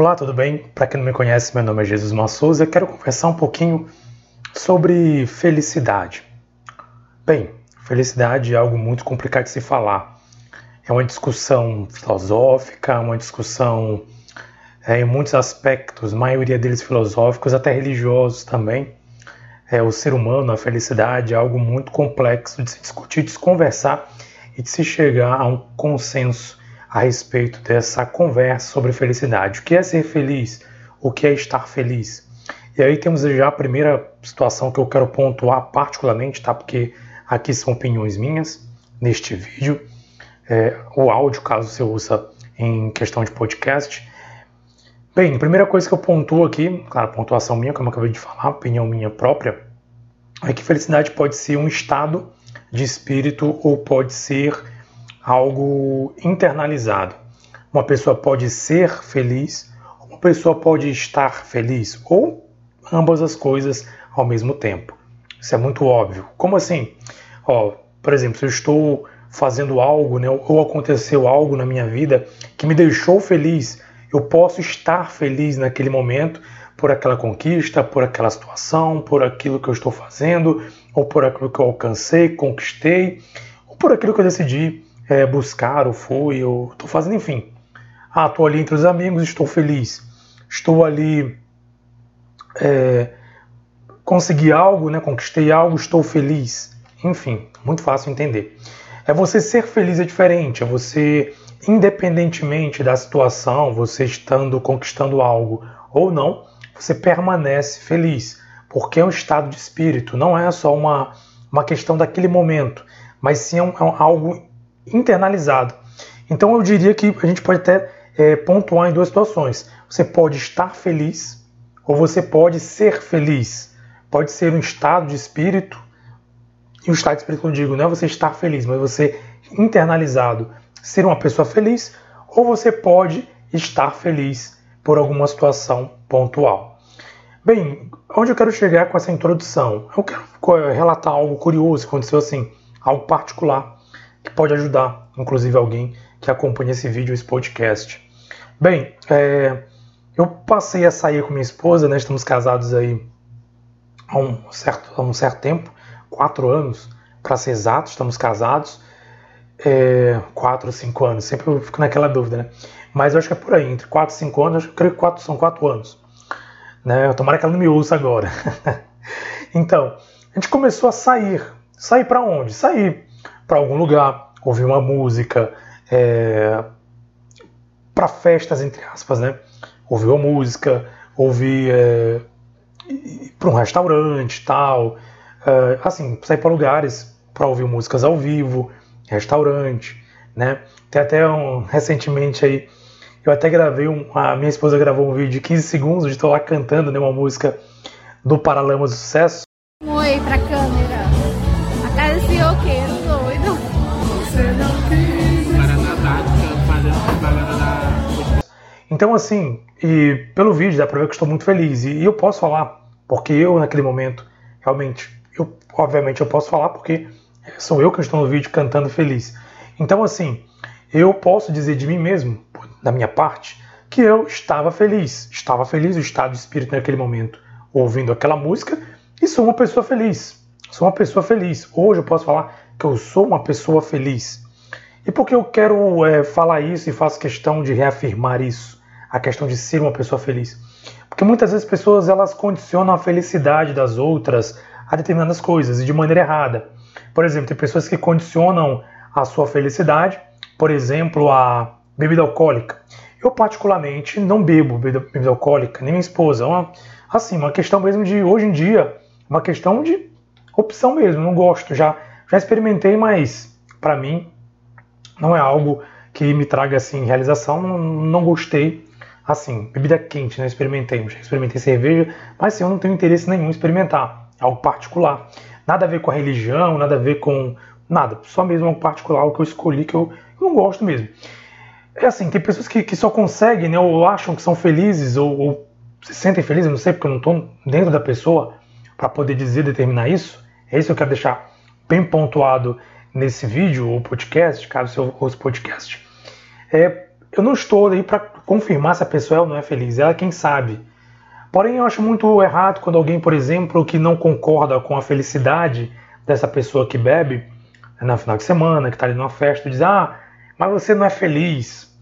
Olá, tudo bem? Para quem não me conhece, meu nome é Jesus Massouza e quero conversar um pouquinho sobre felicidade. Bem, felicidade é algo muito complicado de se falar. É uma discussão filosófica, uma discussão é, em muitos aspectos, maioria deles filosóficos, até religiosos também. É, o ser humano, a felicidade é algo muito complexo de se discutir, de se conversar e de se chegar a um consenso a respeito dessa conversa sobre felicidade. O que é ser feliz? O que é estar feliz? E aí temos já a primeira situação que eu quero pontuar particularmente, tá? Porque aqui são opiniões minhas neste vídeo. É, o áudio, caso você usa em questão de podcast. Bem, a primeira coisa que eu pontuo aqui, claro, pontuação minha, como eu acabei de falar, opinião minha própria, é que felicidade pode ser um estado de espírito ou pode ser algo internalizado. Uma pessoa pode ser feliz, uma pessoa pode estar feliz, ou ambas as coisas ao mesmo tempo. Isso é muito óbvio. Como assim? Ó, por exemplo, se eu estou fazendo algo, né, ou aconteceu algo na minha vida que me deixou feliz, eu posso estar feliz naquele momento por aquela conquista, por aquela situação, por aquilo que eu estou fazendo, ou por aquilo que eu alcancei, conquistei, ou por aquilo que eu decidi é, buscar, ou fui, ou estou fazendo, enfim. Ah, estou ali entre os amigos, estou feliz. Estou ali, é, consegui algo, né, conquistei algo, estou feliz. Enfim, muito fácil entender. É você ser feliz é diferente, é você, independentemente da situação, você estando conquistando algo ou não, você permanece feliz, porque é um estado de espírito, não é só uma, uma questão daquele momento, mas sim é, um, é algo internalizado. Então eu diria que a gente pode até é, pontuar em duas situações. Você pode estar feliz ou você pode ser feliz. Pode ser um estado de espírito. E o estado de espírito, eu digo, não é você estar feliz, mas você internalizado ser uma pessoa feliz, ou você pode estar feliz por alguma situação pontual. Bem, onde eu quero chegar com essa introdução? Eu quero relatar algo curioso que aconteceu assim, algo particular que pode ajudar, inclusive alguém que acompanha esse vídeo, esse podcast. Bem, é, eu passei a sair com minha esposa, né? Estamos casados aí há um certo, há um certo tempo, quatro anos, para ser exato, estamos casados. É, quatro ou cinco anos, sempre eu fico naquela dúvida, né? Mas eu acho que é por aí, entre quatro e cinco anos, eu creio que quatro, são quatro anos. Né? Tomara que ela não me ouça agora. então, a gente começou a sair. Sair para onde? Sair para algum lugar, ouvir uma música, é, para festas, entre aspas, né? Ouvir uma música, ouvir é, para um restaurante tal. É, assim, sair para lugares para ouvir músicas ao vivo, restaurante, né? Tem até um, recentemente aí, eu até gravei, um, a minha esposa gravou um vídeo de 15 segundos de estou lá cantando né, uma música do Paralamas do Sucesso. Oi pra câmera. Então, assim, e pelo vídeo dá pra ver que estou muito feliz. E, e eu posso falar, porque eu naquele momento, realmente, eu, obviamente eu posso falar porque sou eu que estou no vídeo cantando feliz. Então, assim, eu posso dizer de mim mesmo, da minha parte, que eu estava feliz. Estava feliz, o estado de espírito naquele momento, ouvindo aquela música, e sou uma pessoa feliz. Sou uma pessoa feliz. Hoje eu posso falar que eu sou uma pessoa feliz. E por que eu quero é, falar isso e faço questão de reafirmar isso? A questão de ser uma pessoa feliz. Porque muitas vezes as pessoas elas condicionam a felicidade das outras a determinadas coisas e de maneira errada. Por exemplo, tem pessoas que condicionam a sua felicidade, por exemplo, a bebida alcoólica. Eu particularmente não bebo bebida, bebida alcoólica, nem minha esposa. É uma, assim, uma questão mesmo de hoje em dia, uma questão de opção mesmo. Não gosto, já já experimentei, mas para mim não é algo que me traga assim realização. Não, não gostei Assim, bebida quente, né? Experimentei. Já experimentei cerveja, mas assim, eu não tenho interesse nenhum em experimentar. É algo particular. Nada a ver com a religião, nada a ver com. Nada. Só mesmo algo particular, algo que eu escolhi, que eu, eu não gosto mesmo. É assim, tem pessoas que, que só conseguem, né? Ou acham que são felizes, ou, ou se sentem felizes, não sei, porque eu não estou dentro da pessoa para poder dizer, determinar isso. É isso que eu quero deixar bem pontuado nesse vídeo ou podcast, caso você ouça podcast. É eu não estou aí para confirmar se a pessoa é ou não é feliz, ela é quem sabe. Porém, eu acho muito errado quando alguém, por exemplo, que não concorda com a felicidade dessa pessoa que bebe na final de semana, que está ali numa festa, diz: Ah, mas você não é feliz.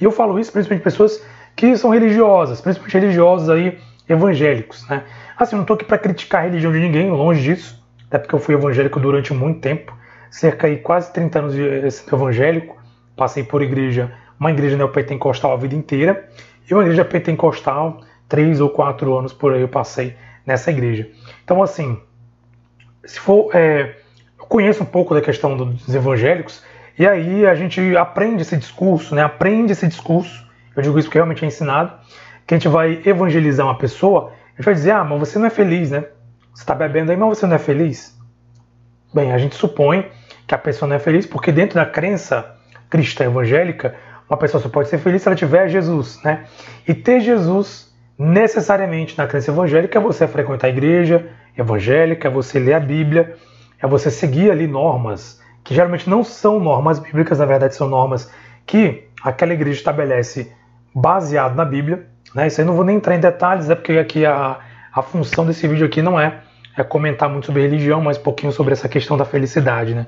E eu falo isso principalmente pessoas que são religiosas, principalmente religiosos aí evangélicos, né? Assim, não estou aqui para criticar a religião de ninguém, longe disso, até porque eu fui evangélico durante muito tempo, cerca de quase 30 anos de sendo evangélico, passei por igreja, uma igreja neopentecostal a vida inteira, e uma igreja pentecostal três ou quatro anos por aí eu passei nessa igreja. Então, assim, se for. É, eu conheço um pouco da questão dos evangélicos, e aí a gente aprende esse discurso, né? Aprende esse discurso. Eu digo isso porque realmente é ensinado. Que a gente vai evangelizar uma pessoa, a gente vai dizer, ah, mas você não é feliz, né? Você está bebendo aí, mas você não é feliz? Bem, a gente supõe que a pessoa não é feliz porque dentro da crença cristã evangélica, uma pessoa só pode ser feliz se ela tiver Jesus, né? E ter Jesus necessariamente na crença evangélica é você frequentar a igreja evangélica, é você ler a Bíblia, é você seguir ali normas que geralmente não são normas bíblicas, na verdade são normas que aquela igreja estabelece baseado na Bíblia. Né? Isso aí não vou nem entrar em detalhes, é porque aqui a, a função desse vídeo aqui não é, é comentar muito sobre religião, mas um pouquinho sobre essa questão da felicidade. Né?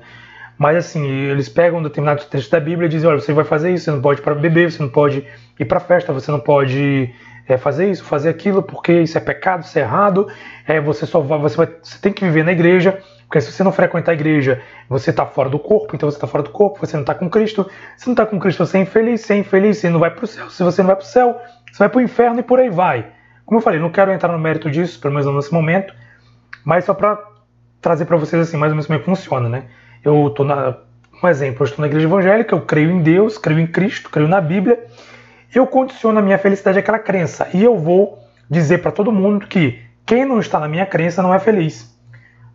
Mas assim, eles pegam um determinado texto da Bíblia e dizem, olha, você vai fazer isso, você não pode ir para beber, você não pode ir para festa, você não pode é, fazer isso, fazer aquilo, porque isso é pecado, isso é errado. É, você só vai, você, vai, você tem que viver na igreja, porque se você não frequentar a igreja, você está fora do corpo, então você está fora do corpo, você não está com Cristo. Se não está com Cristo, você é infeliz, você é infeliz, você não vai para o céu. Se você não vai para o céu, você vai para o inferno e por aí vai. Como eu falei, não quero entrar no mérito disso, pelo menos nesse momento, mas só para trazer para vocês assim, mais ou menos como é que funciona, né? Eu estou na, um exemplo, eu estou na igreja evangélica, eu creio em Deus, creio em Cristo, creio na Bíblia, eu condiciono a minha felicidade àquela crença. E eu vou dizer para todo mundo que quem não está na minha crença não é feliz.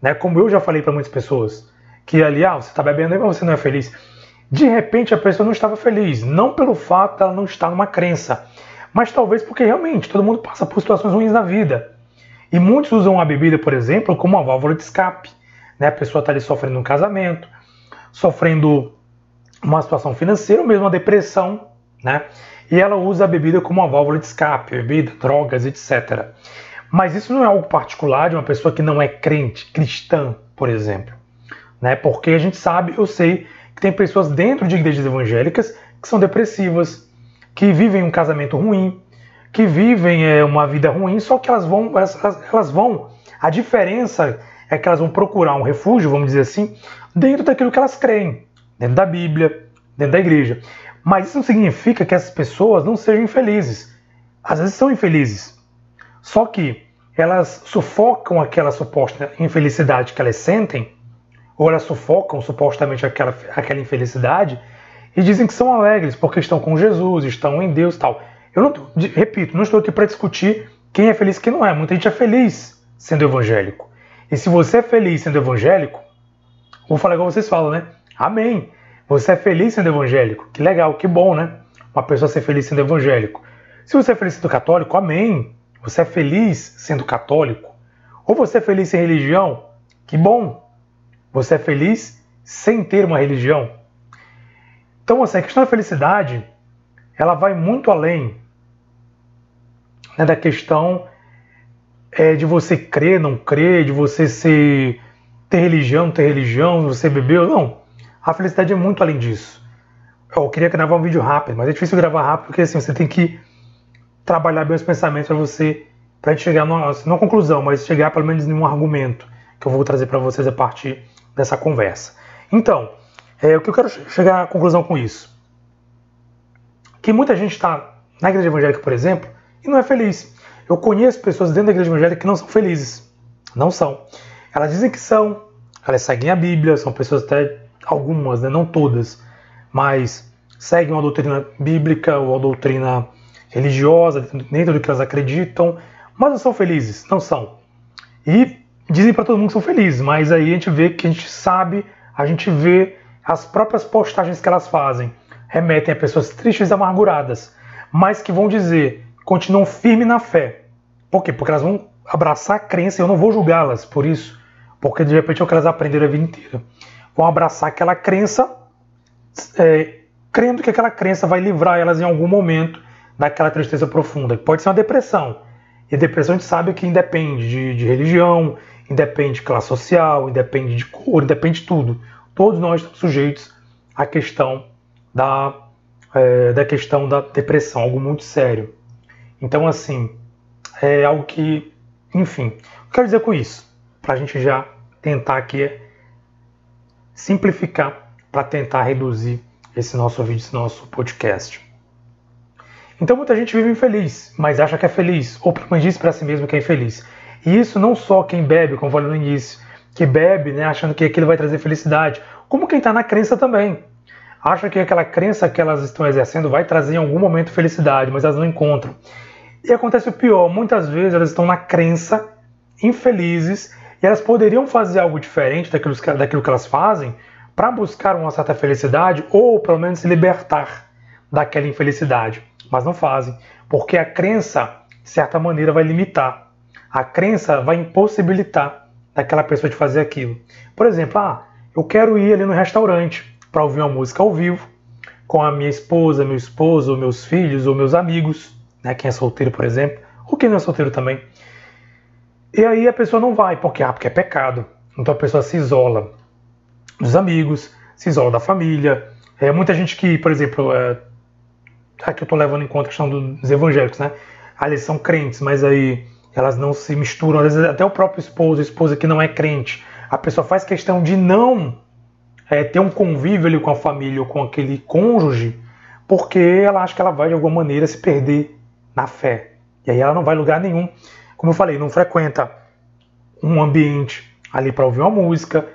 Né? Como eu já falei para muitas pessoas, que ali, ah, você está bebendo mas você não é feliz. De repente a pessoa não estava feliz, não pelo fato de ela não estar numa crença, mas talvez porque realmente todo mundo passa por situações ruins na vida. E muitos usam a bebida, por exemplo, como uma válvula de escape. Né? A pessoa está ali sofrendo um casamento, sofrendo uma situação financeira, ou mesmo uma depressão, né? e ela usa a bebida como uma válvula de escape, bebida, drogas, etc. Mas isso não é algo particular de uma pessoa que não é crente, cristã, por exemplo. Né? Porque a gente sabe, eu sei, que tem pessoas dentro de igrejas evangélicas que são depressivas, que vivem um casamento ruim, que vivem é, uma vida ruim, só que elas vão, elas, elas vão. A diferença é que elas vão procurar um refúgio, vamos dizer assim, dentro daquilo que elas creem, dentro da Bíblia, dentro da igreja. Mas isso não significa que essas pessoas não sejam infelizes. Às vezes são infelizes. Só que elas sufocam aquela suposta infelicidade que elas sentem, ou elas sufocam supostamente aquela, aquela infelicidade, e dizem que são alegres porque estão com Jesus, estão em Deus tal. Eu não, repito, não estou aqui para discutir quem é feliz e quem não é. Muita gente é feliz sendo evangélico. E se você é feliz sendo evangélico, vou falar igual vocês falam, né? Amém. Você é feliz sendo evangélico? Que legal, que bom, né? Uma pessoa ser feliz sendo evangélico. Se você é feliz sendo católico, amém. Você é feliz sendo católico. Ou você é feliz sem religião? Que bom. Você é feliz sem ter uma religião. Então, assim, a questão da felicidade, ela vai muito além né, da questão é, de você crer, não crer, de você ser, ter religião, não ter religião, você beber, não. A felicidade é muito além disso. Eu queria gravar um vídeo rápido, mas é difícil gravar rápido porque assim, você tem que trabalhar bem os pensamentos para você, para chegar numa, numa conclusão, mas chegar pelo menos em um argumento que eu vou trazer para vocês a partir dessa conversa. Então, é, o que eu quero chegar à conclusão com isso? Que muita gente está na igreja evangélica, por exemplo, e não é feliz. Eu conheço pessoas dentro da igreja evangélica que não são felizes. Não são. Elas dizem que são, elas seguem a Bíblia, são pessoas até algumas, né, não todas, mas seguem uma doutrina bíblica ou uma doutrina religiosa, dentro do que elas acreditam, mas não são felizes, não são. E dizem para todo mundo que são felizes, mas aí a gente vê que a gente sabe, a gente vê as próprias postagens que elas fazem, remetem a pessoas tristes e amarguradas, mas que vão dizer, continuam firmes na fé. Por quê? Porque elas vão abraçar a crença eu não vou julgá-las por isso, porque de repente é o que elas aprenderam a vida inteira vão abraçar aquela crença é, crendo que aquela crença vai livrar elas em algum momento daquela tristeza profunda. Pode ser uma depressão. E a depressão a gente sabe que independe de, de religião, independe de classe social, independe de cor, independe de tudo. Todos nós estamos sujeitos à questão da, é, da questão da depressão, algo muito sério. Então, assim, é algo que, enfim, quero dizer com isso? Para a gente já tentar aqui simplificar, para tentar reduzir esse nosso vídeo, esse nosso podcast. Então muita gente vive infeliz, mas acha que é feliz, ou menos diz para si mesmo que é infeliz. E isso não só quem bebe, como eu falei no início, que bebe, né, achando que aquilo vai trazer felicidade, como quem está na crença também. Acha que aquela crença que elas estão exercendo vai trazer em algum momento felicidade, mas elas não encontram. E acontece o pior, muitas vezes elas estão na crença, infelizes, e elas poderiam fazer algo diferente daquilo, daquilo que elas fazem para buscar uma certa felicidade ou pelo menos se libertar daquela infelicidade, mas não fazem, porque a crença, de certa maneira, vai limitar. A crença vai impossibilitar daquela pessoa de fazer aquilo. Por exemplo, ah, eu quero ir ali no restaurante para ouvir uma música ao vivo com a minha esposa, meu esposo, meus filhos ou meus amigos né? Quem é solteiro, por exemplo, ou quem não é solteiro também. E aí a pessoa não vai, porque, ah, porque é pecado. Então a pessoa se isola dos amigos, se isola da família. É, muita gente que, por exemplo, é, aqui eu estou levando em conta a questão dos evangélicos, né? Ah, eles são crentes, mas aí elas não se misturam. Às vezes até o próprio esposo, a esposa que não é crente, a pessoa faz questão de não é, ter um convívio ali com a família ou com aquele cônjuge, porque ela acha que ela vai de alguma maneira se perder na fé. E aí ela não vai lugar nenhum. Como eu falei, não frequenta um ambiente ali para ouvir uma música.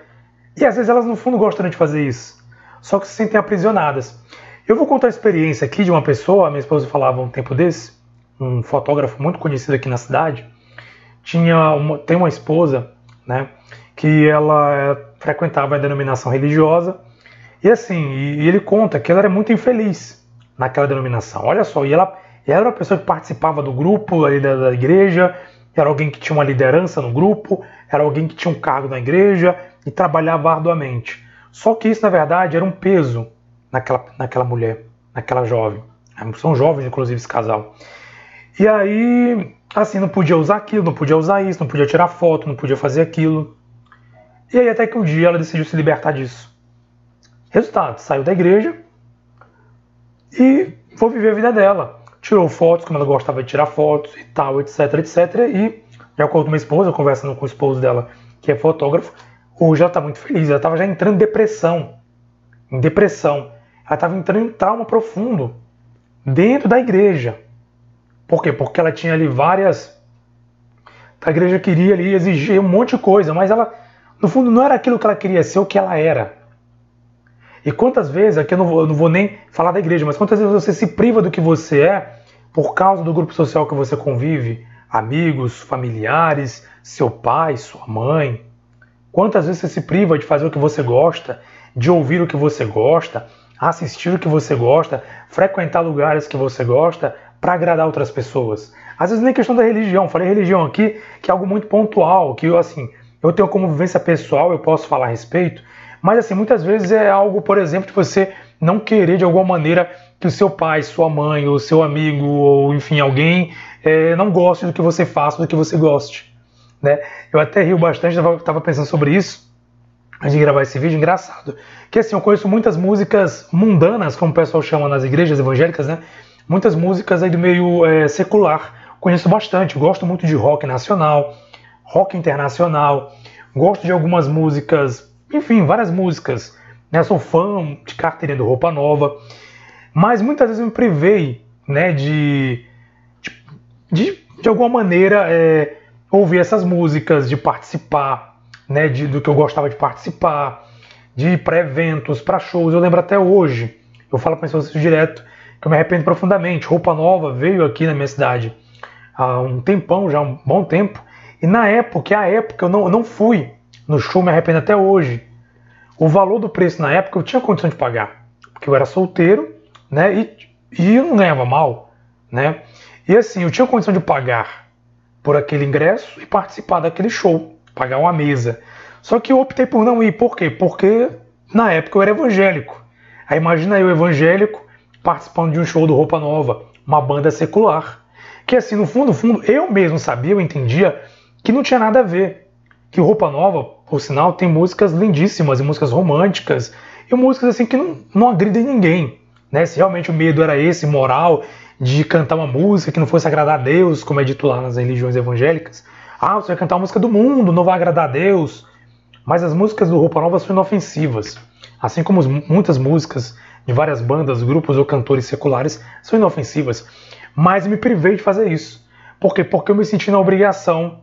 E às vezes elas no fundo gostam de fazer isso. Só que se sentem aprisionadas. Eu vou contar a experiência aqui de uma pessoa, minha esposa falava um tempo desse, um fotógrafo muito conhecido aqui na cidade, tinha uma, tem uma esposa, né, que ela é, frequentava a denominação religiosa, e assim, e ele conta que ela era muito infeliz naquela denominação. Olha só, e ela e era uma pessoa que participava do grupo ali da, da igreja, era alguém que tinha uma liderança no grupo, era alguém que tinha um cargo na igreja e trabalhava arduamente. Só que isso, na verdade, era um peso naquela, naquela mulher, naquela jovem. São jovens, inclusive, esse casal. E aí, assim, não podia usar aquilo, não podia usar isso, não podia tirar foto, não podia fazer aquilo. E aí, até que um dia ela decidiu se libertar disso. Resultado, saiu da igreja e foi viver a vida dela tirou fotos, como ela gostava de tirar fotos e tal, etc, etc. E, de acordo com minha esposa, conversando com o esposo dela, que é fotógrafo, hoje ela está muito feliz. Ela estava já entrando em depressão. Em depressão. Ela estava entrando em trauma profundo dentro da igreja. Por quê? Porque ela tinha ali várias. A igreja queria ali exigir um monte de coisa, mas ela, no fundo, não era aquilo que ela queria ser, o que ela era. E quantas vezes, aqui eu não, vou, eu não vou nem falar da igreja, mas quantas vezes você se priva do que você é por causa do grupo social que você convive, amigos, familiares, seu pai, sua mãe. Quantas vezes você se priva de fazer o que você gosta, de ouvir o que você gosta, assistir o que você gosta, frequentar lugares que você gosta para agradar outras pessoas. Às vezes nem questão da religião, falei religião aqui, que é algo muito pontual, que eu assim, eu tenho como vivência pessoal, eu posso falar a respeito, mas assim, muitas vezes é algo, por exemplo, de você não querer de alguma maneira que o seu pai, sua mãe, ou seu amigo, ou enfim, alguém é, não goste do que você faça, do que você goste. Né? Eu até rio bastante, estava pensando sobre isso antes de gravar esse vídeo, engraçado. Que assim, eu conheço muitas músicas mundanas, como o pessoal chama nas igrejas evangélicas, né? Muitas músicas aí do meio é, secular. Conheço bastante, gosto muito de rock nacional, rock internacional, gosto de algumas músicas enfim, várias músicas. Né? Sou fã de carteirinha do Roupa Nova, mas muitas vezes eu me privei né, de, de, de alguma maneira, é, ouvir essas músicas, de participar né, de, do que eu gostava de participar, de ir para eventos, para shows. Eu lembro até hoje, eu falo para vocês direto, que eu me arrependo profundamente. Roupa Nova veio aqui na minha cidade há um tempão, já um bom tempo, e na época, a época eu não, eu não fui no show, me arrependo até hoje. O valor do preço na época eu tinha condição de pagar, porque eu era solteiro, né? E, e eu não ganhava mal, né? E assim, eu tinha condição de pagar por aquele ingresso e participar daquele show, pagar uma mesa. Só que eu optei por não ir, por quê? Porque na época eu era evangélico. Aí imagina eu, evangélico, participando de um show do Roupa Nova, uma banda secular. Que assim, no fundo, no fundo, eu mesmo sabia, eu entendia que não tinha nada a ver. Que Roupa Nova, por sinal, tem músicas lindíssimas e músicas românticas e músicas assim que não, não agridem ninguém. Né? Se realmente o medo era esse, moral, de cantar uma música que não fosse agradar a Deus, como é dito lá nas religiões evangélicas. Ah, você vai cantar a música do mundo, não vai agradar a Deus. Mas as músicas do Roupa Nova são inofensivas. Assim como muitas músicas de várias bandas, grupos ou cantores seculares são inofensivas. Mas me privei de fazer isso. Por quê? Porque eu me senti na obrigação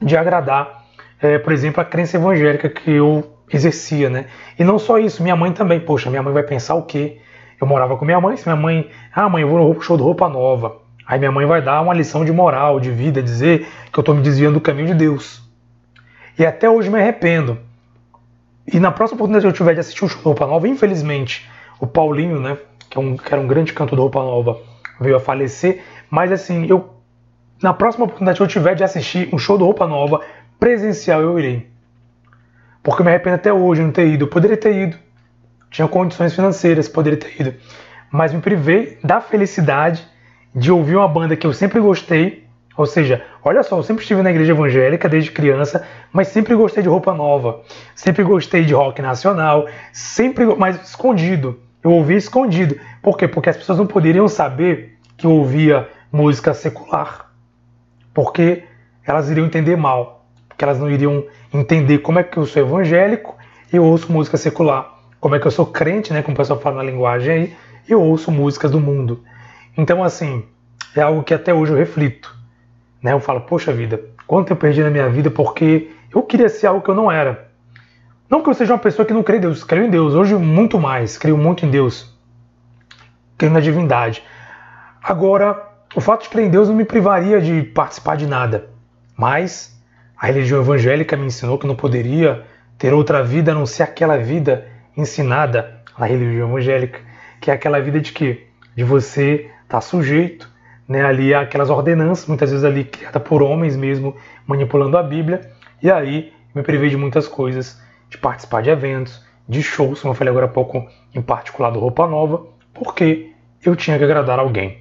de agradar, é, por exemplo, a crença evangélica que eu exercia, né? E não só isso, minha mãe também. Poxa, minha mãe vai pensar o quê? Eu morava com minha mãe, se minha mãe, ah, mãe, eu vou no show de roupa nova. Aí minha mãe vai dar uma lição de moral, de vida, dizer que eu estou me desviando do caminho de Deus. E até hoje me arrependo. E na próxima oportunidade que eu tiver de assistir um show de roupa nova, infelizmente, o Paulinho, né, que, é um, que era um grande canto de roupa nova, veio a falecer. Mas assim, eu na próxima oportunidade que eu tiver de assistir um show de roupa nova, presencial, eu irei. Porque eu me arrependo até hoje de não ter ido. Eu poderia ter ido. Tinha condições financeiras, poderia ter ido. Mas me privei da felicidade de ouvir uma banda que eu sempre gostei. Ou seja, olha só, eu sempre estive na igreja evangélica desde criança, mas sempre gostei de roupa nova. Sempre gostei de rock nacional, sempre, mas escondido. Eu ouvia escondido. Por quê? Porque as pessoas não poderiam saber que eu ouvia música secular. Porque elas iriam entender mal. Porque elas não iriam entender como é que eu sou evangélico e ouço música secular como é que eu sou crente, né, como o pessoal fala na linguagem aí, e ouço músicas do mundo. Então, assim, é algo que até hoje eu reflito. Né? Eu falo, poxa vida, quanto eu perdi na minha vida porque eu queria ser algo que eu não era. Não que eu seja uma pessoa que não crê em Deus, creio em Deus, hoje muito mais, creio muito em Deus, creio na divindade. Agora, o fato de crer em Deus não me privaria de participar de nada, mas a religião evangélica me ensinou que não poderia ter outra vida a não ser aquela vida ensinada na religião evangélica, que é aquela vida de que de você estar tá sujeito, né, ali aquelas ordenanças, muitas vezes ali criada por homens mesmo, manipulando a Bíblia, e aí me privei de muitas coisas, de participar de eventos, de shows, como eu falei agora há pouco, em particular do Roupa Nova, porque eu tinha que agradar alguém.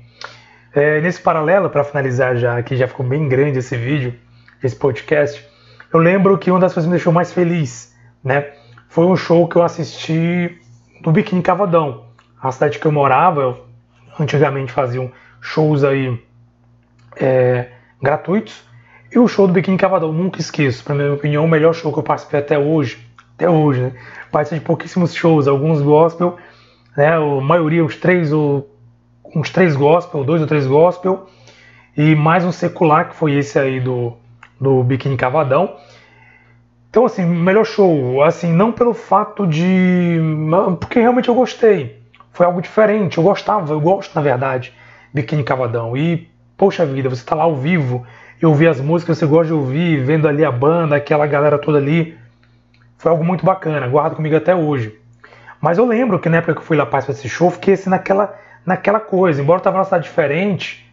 É, nesse paralelo, para finalizar já, que já ficou bem grande esse vídeo, esse podcast, eu lembro que uma das coisas que me deixou mais feliz, né, foi um show que eu assisti no Biquíni Cavadão. A cidade que eu morava, eu antigamente faziam shows aí é, gratuitos. E o show do Biquíni Cavadão, nunca esqueço. Para minha opinião, o melhor show que eu participei até hoje. Até hoje, né? Participei de pouquíssimos shows, alguns gospel, né? A maioria, uns três ou uns três gospel, dois ou três gospel, e mais um secular, que foi esse aí do, do Biquíni Cavadão. Então, assim, melhor show, assim, não pelo fato de. Porque realmente eu gostei. Foi algo diferente, eu gostava, eu gosto, na verdade, Biquíni Cavadão. E, poxa vida, você tá lá ao vivo, eu ouvi as músicas você gosta de ouvir, vendo ali a banda, aquela galera toda ali. Foi algo muito bacana, guardo comigo até hoje. Mas eu lembro que na época que eu fui lá participar desse show, fiquei assim naquela, naquela coisa. Embora eu tava numa cidade diferente,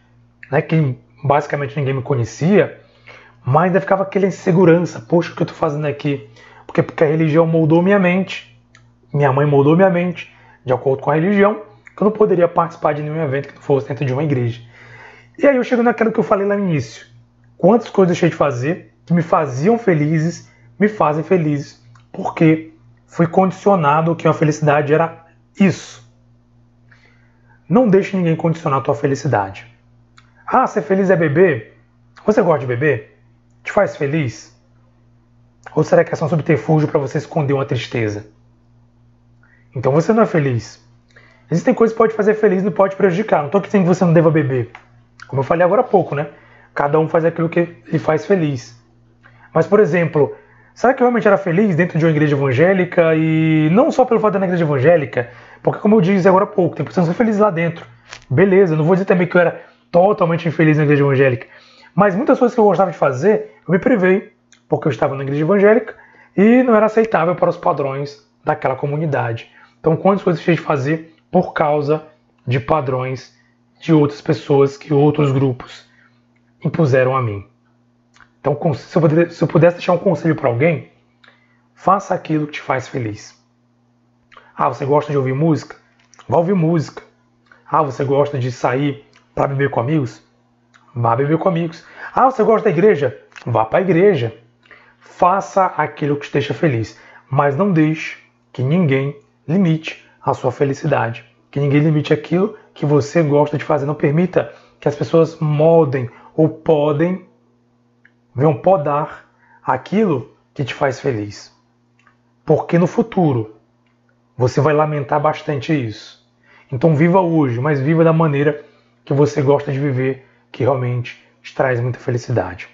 né, que basicamente ninguém me conhecia, mas ainda ficava aquela insegurança. Poxa, o que eu estou fazendo aqui? Porque, porque a religião moldou minha mente, minha mãe moldou minha mente, de acordo com a religião, que eu não poderia participar de nenhum evento que não fosse dentro de uma igreja. E aí eu chego naquilo que eu falei lá no início. Quantas coisas eu deixei de fazer que me faziam felizes, me fazem felizes, porque fui condicionado que a felicidade era isso. Não deixe ninguém condicionar a tua felicidade. Ah, ser feliz é beber? Você gosta de beber? Faz feliz? Ou será que é só um subterfúgio para você esconder uma tristeza? Então você não é feliz. Existem coisas que pode fazer feliz e não pode prejudicar. Não estou dizendo que você não deva beber. Como eu falei agora há pouco, né? Cada um faz aquilo que lhe faz feliz. Mas, por exemplo, será que eu realmente era feliz dentro de uma igreja evangélica? E não só pelo fato de na igreja evangélica, porque, como eu disse agora há pouco, tem pessoas que são felizes lá dentro. Beleza, não vou dizer também que eu era totalmente infeliz na igreja evangélica. Mas muitas coisas que eu gostava de fazer, eu me privei, porque eu estava na igreja evangélica e não era aceitável para os padrões daquela comunidade. Então, quantas coisas eu deixei de fazer por causa de padrões de outras pessoas que outros grupos impuseram a mim. Então, se eu, pudesse, deixar um conselho para alguém, faça aquilo que te faz feliz. Ah, você gosta de ouvir música? Vá ouvir música. Ah, você gosta de sair para beber com amigos? Vá beber com amigos. Ah, você gosta da igreja? Vá para a igreja. Faça aquilo que te deixa feliz, mas não deixe que ninguém limite a sua felicidade, que ninguém limite aquilo que você gosta de fazer. Não permita que as pessoas moldem ou podem, venham podar aquilo que te faz feliz. Porque no futuro você vai lamentar bastante isso. Então viva hoje, mas viva da maneira que você gosta de viver, que realmente te traz muita felicidade.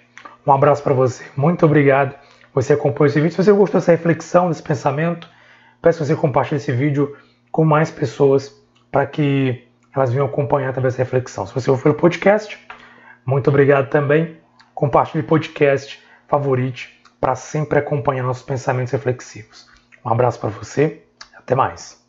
Um abraço para você, muito obrigado. Você acompanhou esse vídeo. Se você gostou dessa reflexão, desse pensamento, peço que você compartilhe esse vídeo com mais pessoas para que elas venham acompanhar através dessa reflexão. Se você ouviu pelo podcast, muito obrigado também. Compartilhe o podcast, favorite para sempre acompanhar nossos pensamentos reflexivos. Um abraço para você, até mais.